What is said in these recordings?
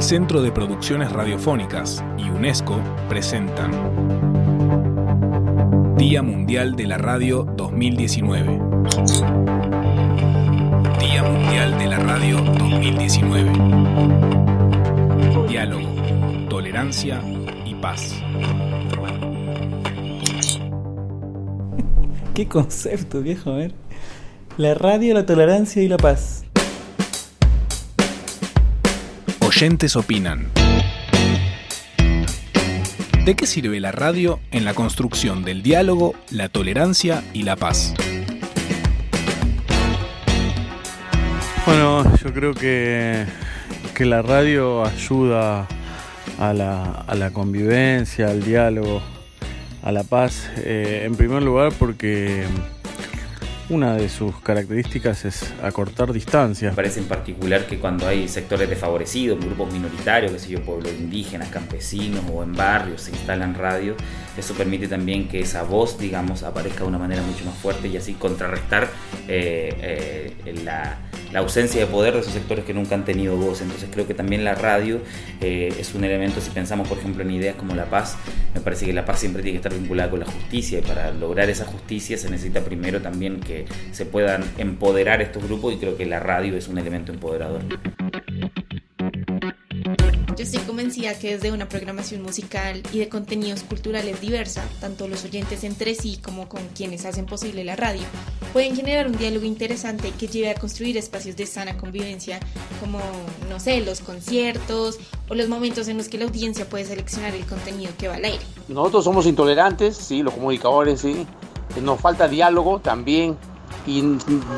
El Centro de Producciones Radiofónicas y UNESCO presentan Día Mundial de la Radio 2019. Día Mundial de la Radio 2019. Diálogo, tolerancia y paz. Qué concepto, viejo, a ver. La radio, la tolerancia y la paz. Opinan. ¿De qué sirve la radio en la construcción del diálogo, la tolerancia y la paz? Bueno, yo creo que, que la radio ayuda a la, a la convivencia, al diálogo, a la paz. Eh, en primer lugar porque una de sus características es acortar distancias. Me parece en particular que cuando hay sectores desfavorecidos, grupos minoritarios, que sé yo, pueblos indígenas, campesinos o en barrios se instalan radios, eso permite también que esa voz, digamos, aparezca de una manera mucho más fuerte y así contrarrestar eh, eh, la, la, ausencia de poder de esos sectores que nunca han tenido voz. Entonces creo que también la radio eh, es un elemento, si pensamos por ejemplo en ideas como la paz, me parece que la paz siempre tiene que estar vinculada con la justicia y para lograr esa justicia se necesita primero también que se puedan empoderar estos grupos y creo que la radio es un elemento empoderador. Yo estoy convencida que desde una programación musical y de contenidos culturales diversa, tanto los oyentes entre sí como con quienes hacen posible la radio, pueden generar un diálogo interesante que lleve a construir espacios de sana convivencia como, no sé, los conciertos o los momentos en los que la audiencia puede seleccionar el contenido que va al aire. Nosotros somos intolerantes, sí, los comunicadores, sí. Nos falta diálogo también y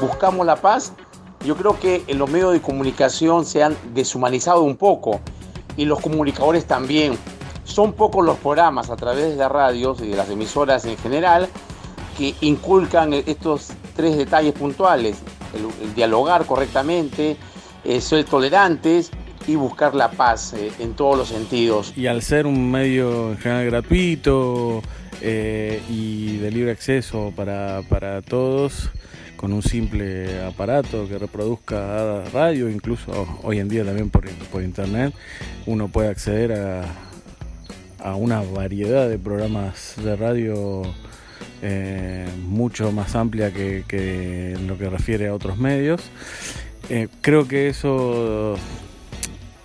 buscamos la paz. Yo creo que en los medios de comunicación se han deshumanizado un poco y los comunicadores también. Son pocos los programas a través de las radios y de las emisoras en general que inculcan estos tres detalles puntuales. El, dialogar correctamente, eh, ser tolerantes y buscar la paz eh, en todos los sentidos. Y al ser un medio en general gratuito eh, y de libre acceso para, para todos, con un simple aparato que reproduzca radio, incluso hoy en día también por, por internet, uno puede acceder a, a, una variedad de programas de radio eh, mucho más amplia que, que, lo que refiere a otros medios. Eh, creo que eso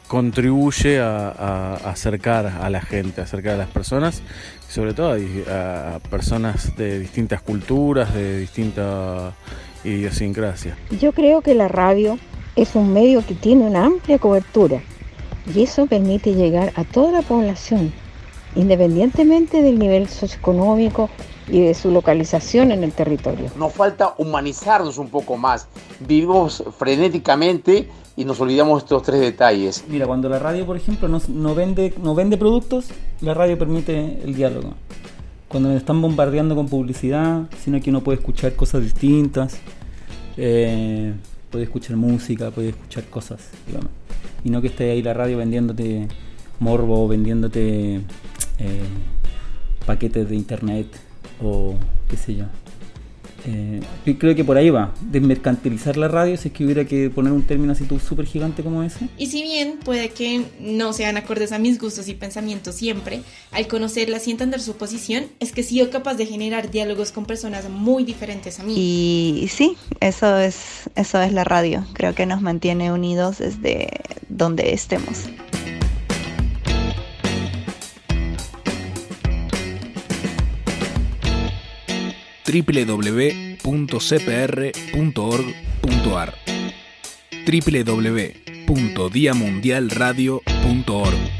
contribuye a, acercar a la gente, acercar a las personas, sobre todo a, a personas de distintas culturas, de distintas idiosincrasia. Yo creo que la radio es un medio que tiene una amplia cobertura y eso permite llegar a toda la población, independientemente del nivel socioeconómico y de su localización en el territorio. Nos falta humanizarnos un poco más. Vivimos frenéticamente y nos olvidamos estos tres detalles. Mira, cuando la radio, por ejemplo, no, no, vende, no vende productos, la radio permite el diálogo. Cuando me están bombardeando con publicidad, sino que uno puede escuchar cosas distintas, eh, puede escuchar música, puede escuchar cosas, digamos. Y no que esté ahí la radio vendiéndote morbo, vendiéndote eh, paquetes de internet o qué sé yo. Eh, creo que por ahí va, desmercantilizar la radio si es que hubiera que poner un término así súper gigante como ese. Y si bien puede que no sean acordes a mis gustos y pensamientos siempre, al conocerlas y entender su posición, es que he sido capaz de generar diálogos con personas muy diferentes a mí. Y sí, eso es, eso es la radio, creo que nos mantiene unidos desde donde estemos. www.cpr.org.ar www.diamundialradio.org